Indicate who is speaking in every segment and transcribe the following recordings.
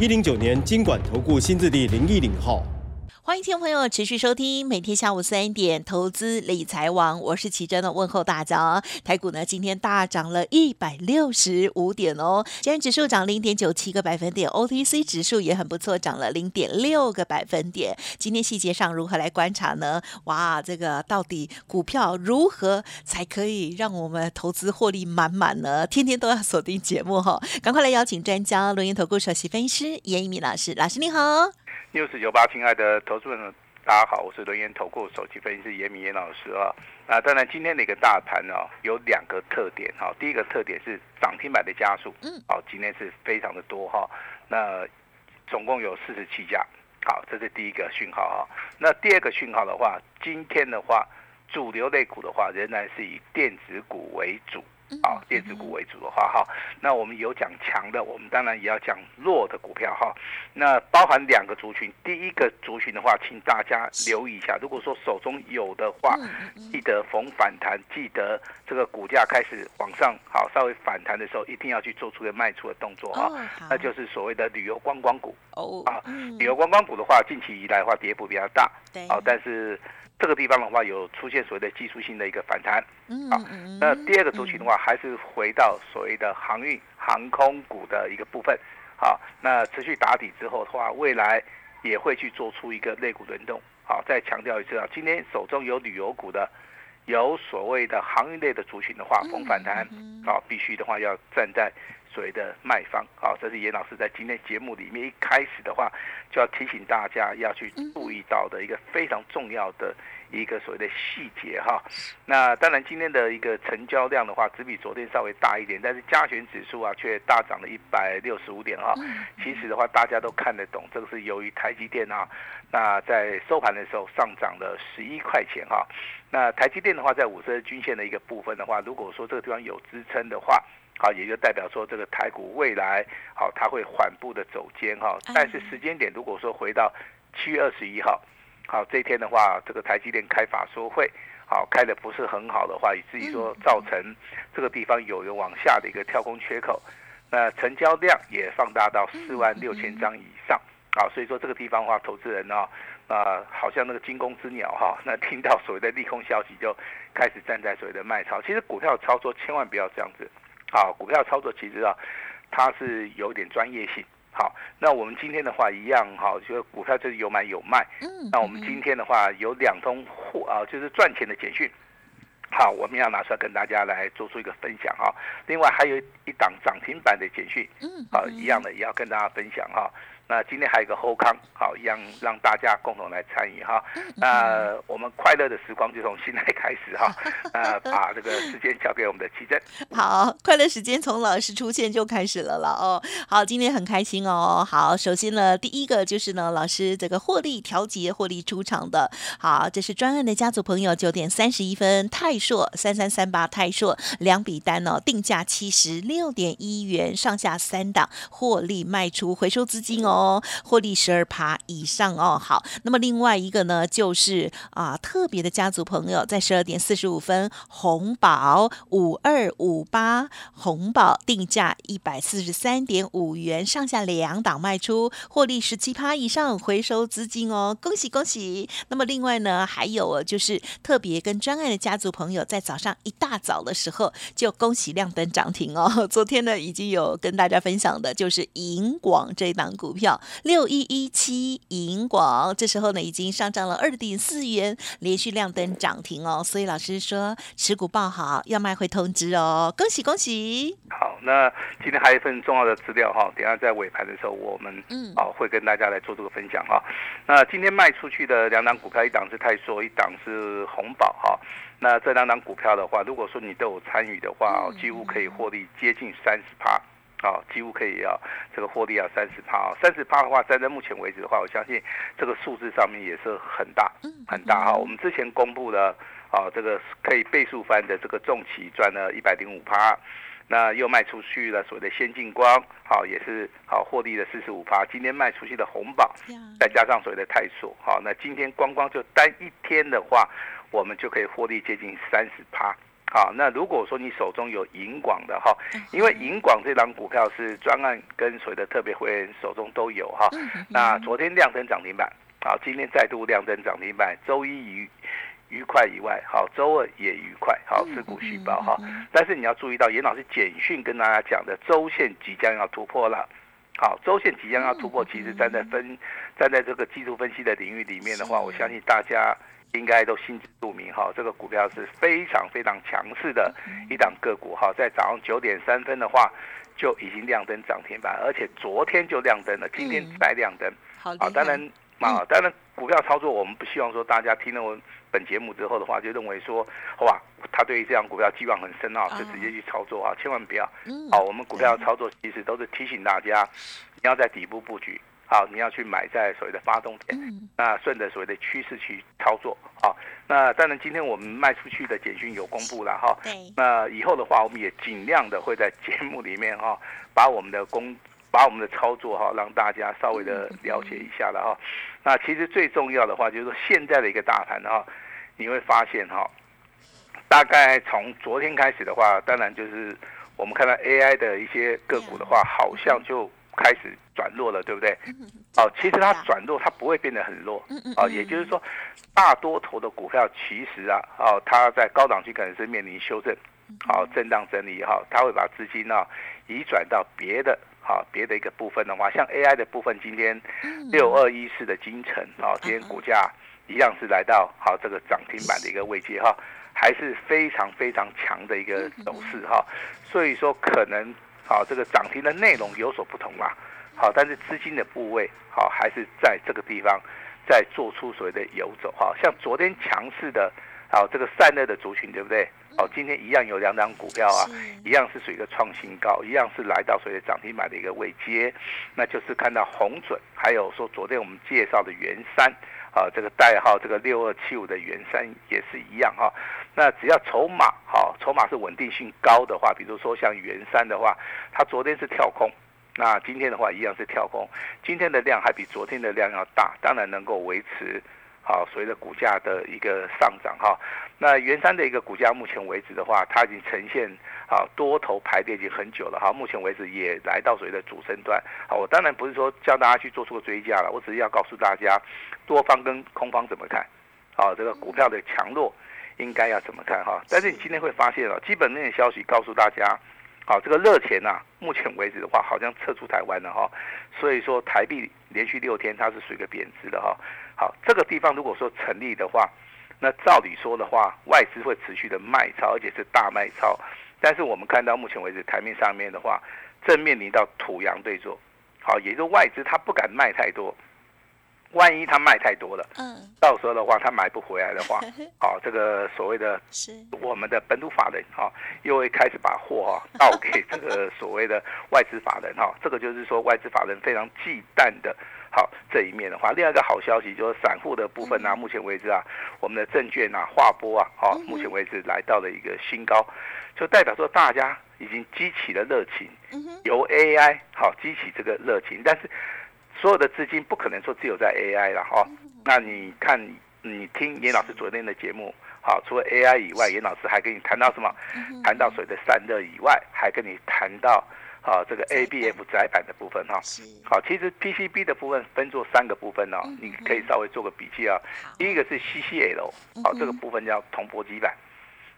Speaker 1: 一零九年经管投顾新字第零一零号。
Speaker 2: 欢迎听众朋友持续收听每天下午三点投资理财网，我是奇珍的问候大家。台股呢今天大涨了一百六十五点哦，今天指数涨零点九七个百分点，OTC 指数也很不错，涨了零点六个百分点。今天细节上如何来观察呢？哇，这个到底股票如何才可以让我们投资获利满满呢？天天都要锁定节目哈，赶快来邀请专家轮研投顾首席分析师严一鸣老师，老师你好。
Speaker 3: 六四九八，亲爱的投资人，大家好，我是轮研投顾首席分析师严明严老师啊。那当然，今天的一个大盘呢，有两个特点哈。第一个特点是涨停板的加速，嗯，好，今天是非常的多哈。那总共有四十七家，好，这是第一个讯号哈。那第二个讯号的话，今天的话，主流类股的话，仍然是以电子股为主。啊，电子股为主的话，哈，那我们有讲强的，我们当然也要讲弱的股票，哈。那包含两个族群，第一个族群的话，请大家留意一下，如果说手中有的话，记得逢反弹，记得这个股价开始往上，好，稍微反弹的时候，一定要去做出个卖出的动作，哈。那就是所谓的旅游观光股，哦，啊，旅游观光股的话，近期以来的话，跌幅比较大，对，好，但是。这个地方的话，有出现所谓的技术性的一个反弹，啊，那第二个族群的话，还是回到所谓的航运、航空股的一个部分，好，那持续打底之后的话，未来也会去做出一个类股轮动，好，再强调一次啊，今天手中有旅游股的，有所谓的航运类的族群的话，逢反弹，好，必须的话要站在。所谓的卖方，好，这是严老师在今天节目里面一开始的话，就要提醒大家要去注意到的一个非常重要的一个所谓的细节哈。那当然今天的一个成交量的话，只比昨天稍微大一点，但是加权指数啊却大涨了一百六十五点哈。其实的话，大家都看得懂，这个是由于台积电啊，那在收盘的时候上涨了十一块钱哈。那台积电的话，在五十日均线的一个部分的话，如果说这个地方有支撑的话。好，也就代表说这个台股未来好，它会缓步的走坚哈。但是时间点如果说回到七月二十一号，好这一天的话，这个台积电开法说会，好开的不是很好的话，以至于说造成这个地方有一个往下的一个跳空缺口，那成交量也放大到四万六千张以上。好，所以说这个地方的话，投资人呢，啊，好像那个惊弓之鸟哈，那听到所谓的利空消息就开始站在所谓的卖超。其实股票操作千万不要这样子。好，股票操作其实啊，它是有点专业性。好，那我们今天的话一样，哈，就股票就是有买有卖。嗯。那我们今天的话有两通货啊，就是赚钱的简讯。好，我们要拿出来跟大家来做出一个分享哈。另外还有一档涨停板的简讯。嗯。好，一样的也要跟大家分享哈。那今天还有一个后康，好，一样让大家共同来参与哈。那我们快乐的时光就从现在开始哈。呃，把这个时间交给我们的奇珍。
Speaker 2: 好，快乐时间从老师出现就开始了了哦。好，今天很开心哦。好，首先呢，第一个就是呢，老师这个获利调节、获利出场的。好，这是专案的家族朋友九点三十一分，泰硕三三三八泰硕两笔单哦，定价七十六点一元，上下三档获利卖出，回收资金哦。哦，获利十二趴以上哦。好，那么另外一个呢，就是啊，特别的家族朋友在十二点四十五分，红宝五二五八，红宝定价一百四十三点五元，上下两档卖出，获利十七趴以上，回收资金哦，恭喜恭喜。那么另外呢，还有就是特别跟专爱的家族朋友在早上一大早的时候就恭喜亮灯涨停哦。昨天呢，已经有跟大家分享的，就是银广这档股票。六一一七银广，这时候呢已经上涨了二点四元，连续亮灯涨停哦。所以老师说持股报好，要卖会通知哦，恭喜恭喜！
Speaker 3: 好，那今天还有一份重要的资料哈，等下在尾盘的时候我们嗯啊会跟大家来做这个分享哈。那今天卖出去的两档股票，一档是泰硕，一档是红宝哈。那这两档股票的话，如果说你都有参与的话，几乎可以获利接近三十趴。啊，几乎可以要这个获利要三十趴啊，三十趴的话，站在目前为止的话，我相信这个数字上面也是很大，很大哈。我们之前公布的啊，这个可以倍数翻的这个重企赚了一百零五趴。那又卖出去了所谓的先进光，好也是好获利的四十五趴。今天卖出去的红宝，再加上所谓的泰硕，好，那今天光光就单一天的话，我们就可以获利接近三十趴。好，那如果说你手中有银广的哈，因为银广这张股票是专案跟所谓的特别会员手中都有哈。那昨天亮灯涨停板，好，今天再度亮灯涨停板，周一愉。愉快以外，好，周二也愉快，好，持股续报哈。但是你要注意到，严老师简讯跟大家讲的周线即将要突破了，好，周线即将要突破，其实站在分站在这个技术分析的领域里面的话，我相信大家应该都心知肚明哈。这个股票是非常非常强势的一档个股哈，在早上九点三分的话就已经亮灯涨停板，而且昨天就亮灯了，今天再亮灯，
Speaker 2: 好，
Speaker 3: 当然啊，当然股票操作我们不希望说大家听了我。本节目之后的话，就认为说，哇，他对于这样股票寄望很深啊，就直接去操作啊，千万不要。好，我们股票操作其实都是提醒大家，你要在底部布局，好，你要去买在所谓的发动点，那顺着所谓的趋势去操作。好，那当然今天我们卖出去的简讯有公布了哈。那以后的话，我们也尽量的会在节目里面哈，把我们的工，把我们的操作哈，让大家稍微的了解一下了哈。那其实最重要的话，就是说现在的一个大盘哈，你会发现哈，大概从昨天开始的话，当然就是我们看到 AI 的一些个股的话，好像就开始转弱了，对不对？哦，其实它转弱，它不会变得很弱。哦，也就是说，大多头的股票其实啊，哦，它在高档区可能是面临修正，好，震荡整理哈，它会把资金呢移转到别的。好，别的一个部分的话，像 AI 的部分，今天六二一四的金城啊，今天股价一样是来到好这个涨停板的一个位阶哈，还是非常非常强的一个走势哈。所以说可能好这个涨停的内容有所不同嘛，好，但是资金的部位好还是在这个地方在做出所谓的游走哈，像昨天强势的。好，这个散热的族群对不对？好，今天一样有两档股票啊，一样是属于一个创新高，一样是来到所谓的涨停板的一个位阶，那就是看到红准，还有说昨天我们介绍的元山，啊，这个代号这个六二七五的元山也是一样哈。那只要筹码好，筹码是稳定性高的话，比如说像元山的话，它昨天是跳空，那今天的话一样是跳空，今天的量还比昨天的量要大，当然能够维持。好，所谓的股价的一个上涨哈，那元山的一个股价目前为止的话，它已经呈现啊多头排列已经很久了哈，目前为止也来到所谓的主升段。好，我当然不是说叫大家去做出个追加了，我只是要告诉大家多方跟空方怎么看，好，这个股票的强弱应该要怎么看哈。但是你今天会发现哦，基本面的消息告诉大家。好，这个热钱呐，目前为止的话，好像撤出台湾了哈，所以说台币连续六天它是属于一个贬值的哈。好，这个地方如果说成立的话，那照理说的话，外资会持续的卖超，而且是大卖超。但是我们看到目前为止台面上面的话，正面临到土洋对坐，好，也就是外资它不敢卖太多。万一他卖太多了，嗯，到时候的话他买不回来的话，好，这个所谓的是。我们的本土法人哈，又会开始把货哈 倒给这个所谓的外资法人哈，这个就是说外资法人非常忌惮的，好这一面的话，另外一个好消息就是散户的部分呢，目前为止啊，我们的证券啊、划拨啊，好，目前为止来到了一个新高，就代表说大家已经激起了热情，由 AI 好激起这个热情，但是。所有的资金不可能说只有在 AI 了哈，那你看你听严老师昨天的节目，好，除了 AI 以外，严老师还跟你谈到什么？谈到水的散热以外，还跟你谈到啊这个 ABF 窄板的部分哈。好，其实 PCB 的部分分作三个部分哦，你可以稍微做个笔记啊。第一个是 CCL，好，这个部分叫铜箔基板。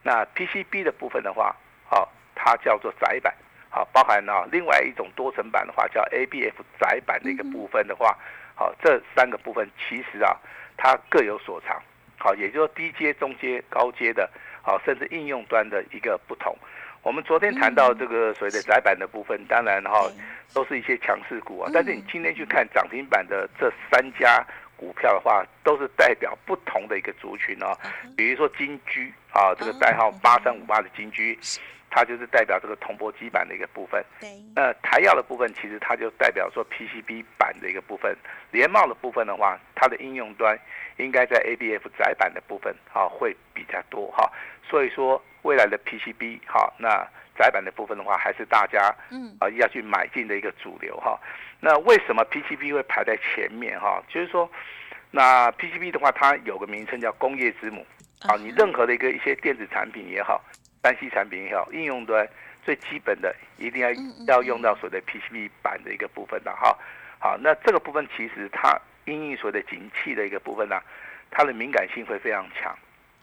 Speaker 3: 那 PCB 的部分的话，好，它叫做窄板。好，包含啊，另外一种多层板的话，叫 ABF 窄板的一个部分的话，好，这三个部分其实啊，它各有所长。好，也就是说低阶、中阶、高阶的，好，甚至应用端的一个不同。我们昨天谈到这个所谓的窄板的部分，当然哈，都是一些强势股啊。但是你今天去看涨停板的这三家股票的话，都是代表不同的一个族群哦。比如说金居啊，这个代号八三五八的金居。它就是代表这个铜箔基板的一个部分。
Speaker 2: 对。
Speaker 3: 那台药的部分，其实它就代表说 PCB 板的一个部分。联茂的部分的话，它的应用端应该在 ABF 窄板的部分啊会比较多哈。所以说未来的 PCB 哈，那窄板的部分的话，还是大家嗯啊要去买进的一个主流哈。那为什么 PCB 会排在前面哈？就是说，那 PCB 的话，它有个名称叫工业之母啊。你任何的一个一些电子产品也好。单 C 产品也好，应用端最基本的一定要要用到所谓的 PCB 板的一个部分的哈。好，那这个部分其实它应用所谓的景气的一个部分呢，它的敏感性会非常强。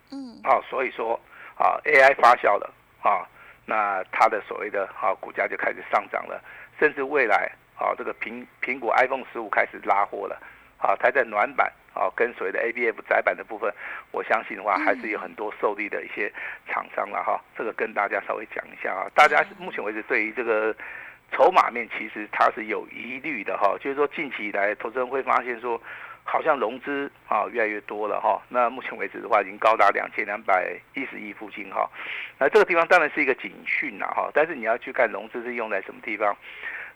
Speaker 3: 嗯。好，所以说啊，AI 发酵了啊，那它的所谓的啊股价就开始上涨了，甚至未来啊这个苹苹果 iPhone 十五开始拉货了，啊，它在暖板。哦，跟所谓的 ABF 窄板的部分，我相信的话，还是有很多受力的一些厂商了哈。这个跟大家稍微讲一下啊。大家目前为止对于这个筹码面，其实它是有疑虑的哈。就是说近期以来，投资人会发现说，好像融资啊越来越多了哈。那目前为止的话，已经高达两千两百一十亿附近哈。那这个地方当然是一个警讯了哈。但是你要去看融资是用在什么地方。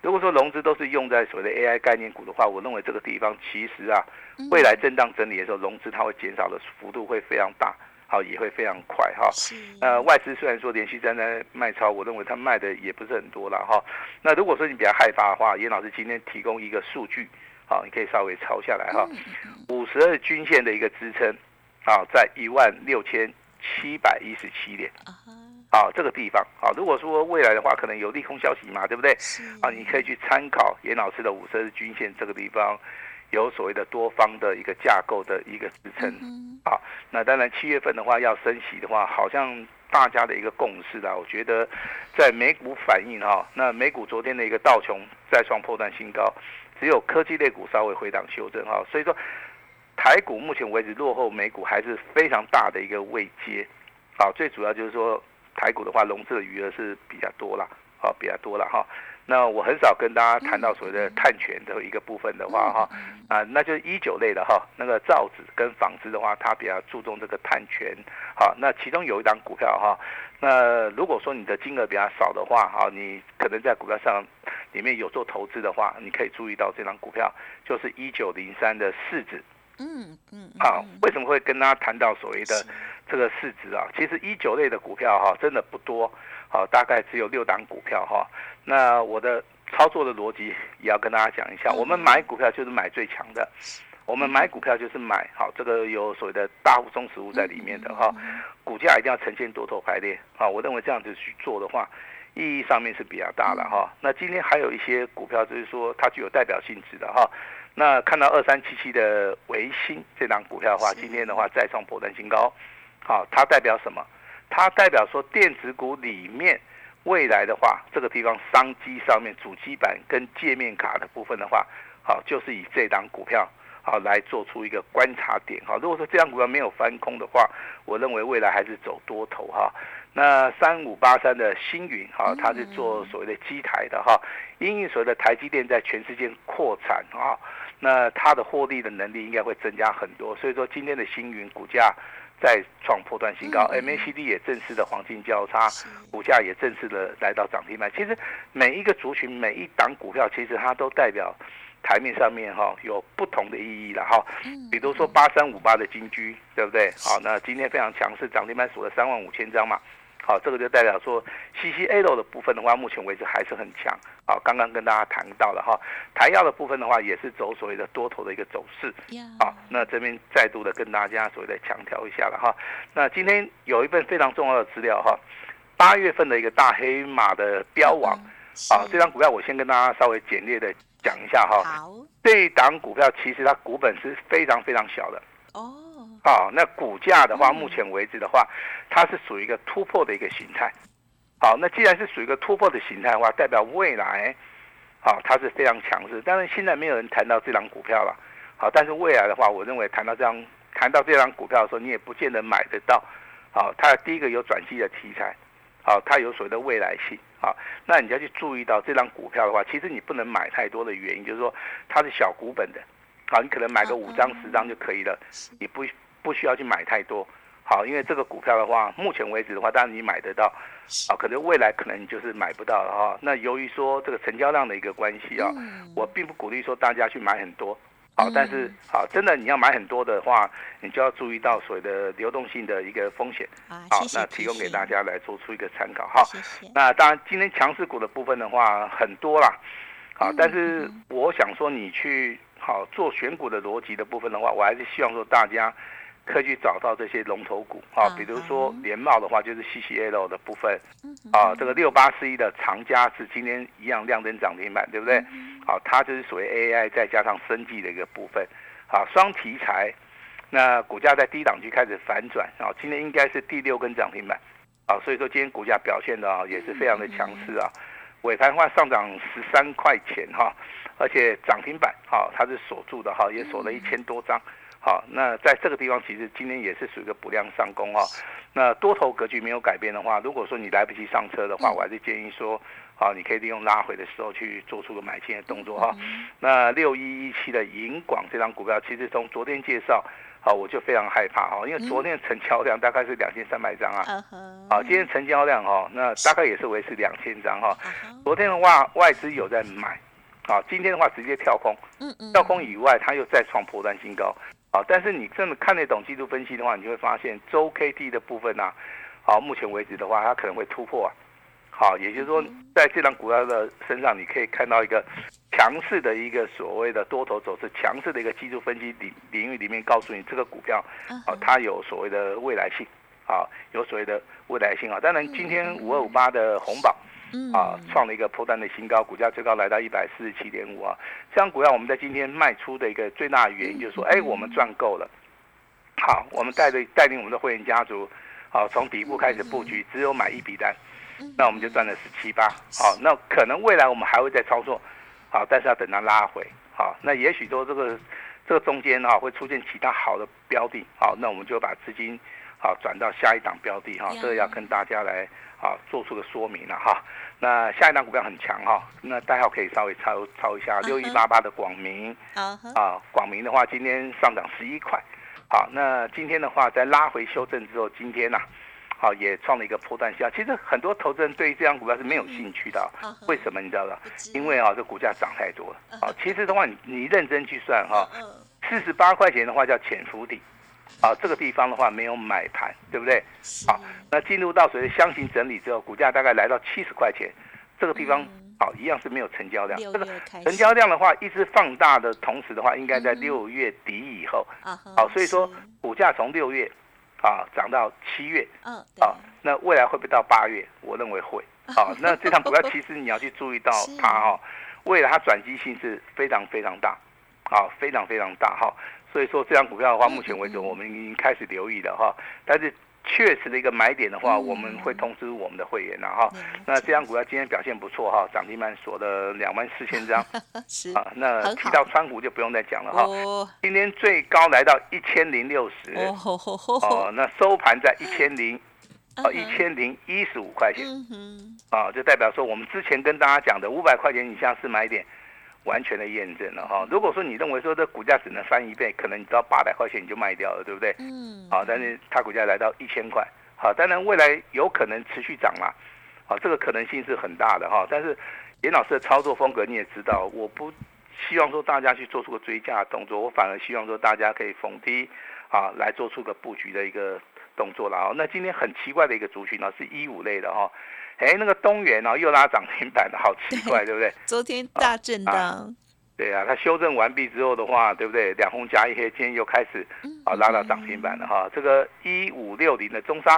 Speaker 3: 如果说融资都是用在所谓的 AI 概念股的话，我认为这个地方其实啊，未来震荡整理的时候，融资它会减少的幅度会非常大，好也会非常快哈。呃，外资虽然说连续在那卖超，我认为它卖的也不是很多了哈。那如果说你比较害怕的话，严老师今天提供一个数据，好，你可以稍微抄下来哈。五十二均线的一个支撑，啊，在一万六千七百一十七点。啊，这个地方啊，如果说未来的话，可能有利空消息嘛，对不对？啊，你可以去参考严老师的五十日均线，这个地方有所谓的多方的一个架构的一个支撑。啊，那当然七月份的话要升息的话，好像大家的一个共识啦。我觉得在美股反应哈，那美股昨天的一个道琼再创破断新高，只有科技类股稍微回档修正哈。所以说台股目前为止落后美股还是非常大的一个位阶。啊，最主要就是说。台股的话，融资的余额是比较多了，好，比较多了哈。那我很少跟大家谈到所谓的碳权的一个部分的话，哈，啊，那就是一九类的哈，那个造纸跟纺织的话，它比较注重这个碳权，好，那其中有一档股票哈，那如果说你的金额比较少的话，哈，你可能在股票上里面有做投资的话，你可以注意到这张股票，就是一九零三的市值。嗯嗯，好，为什么会跟大家谈到所谓的这个市值啊？其实一九类的股票哈，真的不多，好，大概只有六档股票哈。那我的操作的逻辑也要跟大家讲一下，我们买股票就是买最强的，我们买股票就是买好这个有所谓的大户中实物在里面的哈，股价一定要呈现多头排列啊。我认为这样子去做的话，意义上面是比较大的哈。那今天还有一些股票就是说它具有代表性质的哈。那看到二三七七的维新这档股票的话，今天的话再创破断新高，好，它代表什么？它代表说电子股里面未来的话，这个地方商机上面主机板跟界面卡的部分的话，好，就是以这档股票好来做出一个观察点哈。如果说这张股票没有翻空的话，我认为未来还是走多头哈。那三五八三的星云哈，它是做所谓的机台的哈，因为所谓的台积电在全世界扩产啊。那它的获利的能力应该会增加很多，所以说今天的星云股价再创破断新高，MACD 也正式的黄金交叉，股价也正式的来到涨停板。其实每一个族群、每一档股票，其实它都代表台面上面哈有不同的意义了哈。比如说八三五八的金居，对不对？好，那今天非常强势，涨停板锁了三万五千张嘛。好，这个就代表说，CCL 的部分的话，目前为止还是很强。好，刚刚跟大家谈到了哈，台药的部分的话，也是走所谓的多头的一个走势。好，那这边再度的跟大家所谓的强调一下了哈。那今天有一份非常重要的资料哈，八月份的一个大黑马的标王。好，这张股票我先跟大家稍微简略的讲一下哈。好，这一档股票其实它股本是非常非常小的。哦。好，那股价的话，目前为止的话，它是属于一个突破的一个形态。好，那既然是属于一个突破的形态的话，代表未来，好，它是非常强势。但是，现在没有人谈到这张股票了。好，但是未来的话，我认为谈到这张谈到这张股票的时候，你也不见得买得到。好，它第一个有转机的题材，好，它有所谓的未来性。好，那你要去注意到这张股票的话，其实你不能买太多的原因，就是说它是小股本的。好，你可能买个五张十张就可以了，你不。不需要去买太多，好，因为这个股票的话，目前为止的话，当然你买得到，啊，可能未来可能你就是买不到了哈。那由于说这个成交量的一个关系啊，我并不鼓励说大家去买很多，好，但是好，真的你要买很多的话，你就要注意到所谓的流动性的一个风险。
Speaker 2: 好，
Speaker 3: 那提供给大家来做出一个参考哈。那当然，今天强势股的部分的话很多啦，好，但是我想说你去好做选股的逻辑的部分的话，我还是希望说大家。可以去找到这些龙头股啊，比如说联茂的话，就是 CCL 的部分，啊，这个六八四一的长嘉是今天一样亮灯涨停板，对不对？好，它就是属于 AI 再加上生技的一个部分，好，双题材，那股价在低档区开始反转，啊，今天应该是第六根涨停板，啊，所以说今天股价表现的啊也是非常的强势啊，尾盘的话上涨十三块钱哈，而且涨停板哈它是锁住的哈，也锁了一千多张。好，那在这个地方其实今天也是属于一个补量上攻哈。那多头格局没有改变的话，如果说你来不及上车的话，我还是建议说，好，你可以利用拉回的时候去做出个买进的动作哈。那六一一七的银广这张股票，其实从昨天介绍，好，我就非常害怕哈，因为昨天成交量大概是两千三百张啊。好，今天成交量哈，那大概也是维持两千张哈。昨天的话，外资有在买，啊，今天的话直接跳空，跳空以外，它又再创破断新高。好，但是你真的看得懂技术分析的话，你就会发现周 K D 的部分呢，好，目前为止的话，它可能会突破啊。好，也就是说，在这张股票的身上，你可以看到一个强势的一个所谓的多头走势，强势的一个技术分析领领域里面，告诉你这个股票，啊，它有所谓的未来性，啊，有所谓的未来性啊。当然，今天五二五八的红宝。啊，创了一个破单的新高，股价最高来到一百四十七点五啊。这样股票我们在今天卖出的一个最大的原因就是说，哎，我们赚够了。好，我们带着带领我们的会员家族，好，从底部开始布局，只有买一笔单，那我们就赚了十七八。好，那可能未来我们还会再操作，好，但是要等它拉回。好，那也许说这个这个中间哈会出现其他好的标的，好，那我们就把资金好转到下一档标的哈，这个要跟大家来。啊，做出个说明了哈。那下一档股票很强哈，那代号可以稍微抄抄一下，六一八八的广明啊，广明的话今天上涨十一块。好，那今天的话在拉回修正之后，今天呐，好也创了一个破断下。其实很多投资人对于这张股票是没有兴趣的，为什么你知道吗？因为啊，这股价涨太多了。好，其实的话你你认真去算哈，四十八块钱的话叫潜伏底。啊，这个地方的话没有买盘，对不对？好，那进入到所谓箱型整理之后，股价大概来到七十块钱，这个地方好一样是没有成交量。这个成交量的话，一直放大的同时的话，应该在六月底以后。啊，好，所以说股价从六月啊涨到七月，嗯，啊，那未来会不会到八月？我认为会。好，那这张股票其实你要去注意到它哈，未来它转机性是非常非常大，好，非常非常大哈。所以说，这张股票的话，目前为止我们已经开始留意了哈。但是确实的一个买点的话，我们会通知我们的会员了哈。那这张股票今天表现不错哈，涨停板锁了两万四千张。
Speaker 2: 是
Speaker 3: 啊，那提到川股就不用再讲了哈。今天最高来到一千零六十。哦，那收盘在一千零哦一千零一十五块钱。嗯啊，就代表说我们之前跟大家讲的五百块钱以下是买点。完全的验证了哈。如果说你认为说这股价只能翻一倍，可能你知道八百块钱你就卖掉了，对不对？嗯。好，但是它股价来到一千块，好，当然未来有可能持续涨嘛，好，这个可能性是很大的哈。但是严老师的操作风格你也知道，我不希望说大家去做出个追加动作，我反而希望说大家可以逢低啊来做出个布局的一个动作了哈。那今天很奇怪的一个族群呢，是一五类的哈。哎，那个东元哦，又拉涨停板了，好奇怪，对不对？
Speaker 2: 昨天大震荡。
Speaker 3: 对啊，它修正完毕之后的话，对不对？两红加一黑，今天又开始啊拉到涨停板了哈。这个一五六零的中沙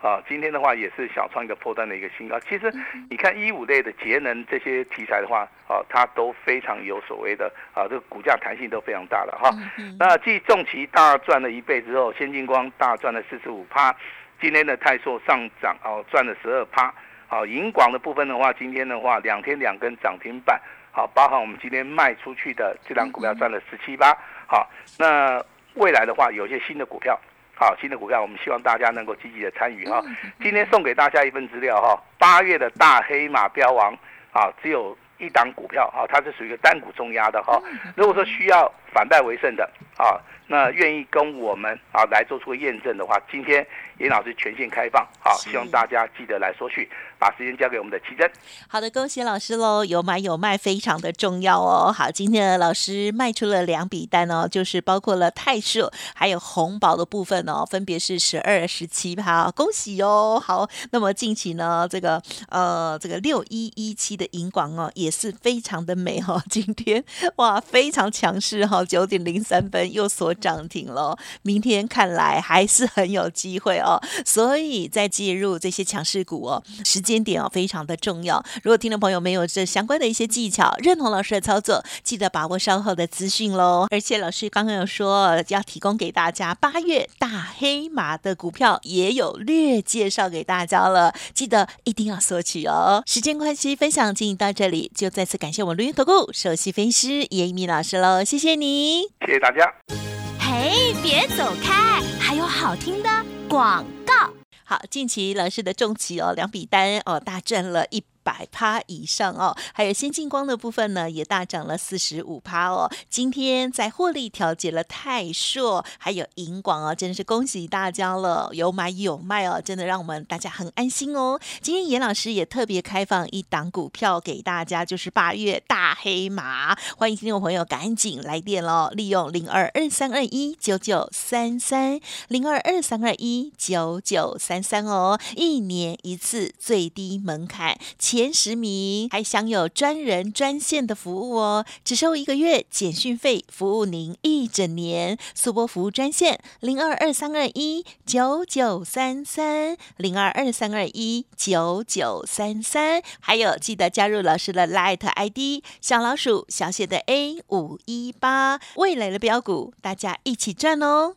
Speaker 3: 啊，今天的话也是小创一个破断的一个新高。其实你看一五类的节能这些题材的话，啊，它都非常有所谓的啊，这个股价弹性都非常大了哈。那继重旗大赚了一倍之后，先进光大赚了四十五趴。今天的泰硕上涨哦，赚了十二趴。好，银广的部分的话，今天的话两天两根涨停板。好，包含我们今天卖出去的这张股票赚了十七八。好，那未来的话，有些新的股票，好，新的股票，我们希望大家能够积极的参与哈。今天送给大家一份资料哈，八月的大黑马标王啊，只有一档股票啊，它是属于一个单股重压的哈。如果说需要反败为胜的。啊，那愿意跟我们啊来做出个验证的话，今天严老师全线开放，好，希望大家记得来索取。把时间交给我们的奇珍。
Speaker 2: 好的，恭喜老师喽！有买有卖非常的重要哦。好，今天的老师卖出了两笔单哦，就是包括了泰硕还有红宝的部分哦，分别是十二、十七趴，恭喜哦。好，那么近期呢，这个呃这个六一一七的银广哦，也是非常的美哈。今天哇非常强势哈，九点零三分又锁涨停了。明天看来还是很有机会哦，所以在介入这些强势股哦，时间点哦非常的重要。如果听众朋友没有这相关的一些技巧，认同老师的操作，记得把握稍后的资讯喽。而且老师刚刚有说要提供给大家八月大黑马的股票，也有略介绍给大家了，记得一定要索取哦。时间关系，分享进行到这里，就再次感谢我们录音投顾首席分析师叶一鸣老师喽，谢谢你，
Speaker 3: 谢谢大家。
Speaker 4: 哎，别走开，还有好听的广告。
Speaker 2: 好，近期老师的重企哦，两笔单哦，大赚了一。百趴以上哦，还有先进光的部分呢，也大涨了四十五趴哦。今天在获利调节了泰硕，还有银广哦，真的是恭喜大家了，有买有卖哦，真的让我们大家很安心哦。今天严老师也特别开放一档股票给大家，就是八月大黑马，欢迎听众朋友赶紧来电喽，利用零二二三二一九九三三零二二三二一九九三三哦，一年一次最低门槛。前十名还享有专人专线的服务哦，只收一个月简讯费，服务您一整年。速播服务专线零二二三二一九九三三零二二三二一九九三三，还有记得加入老师的 Light ID 小老鼠小写的 A 五一八，未来的标股大家一起赚哦。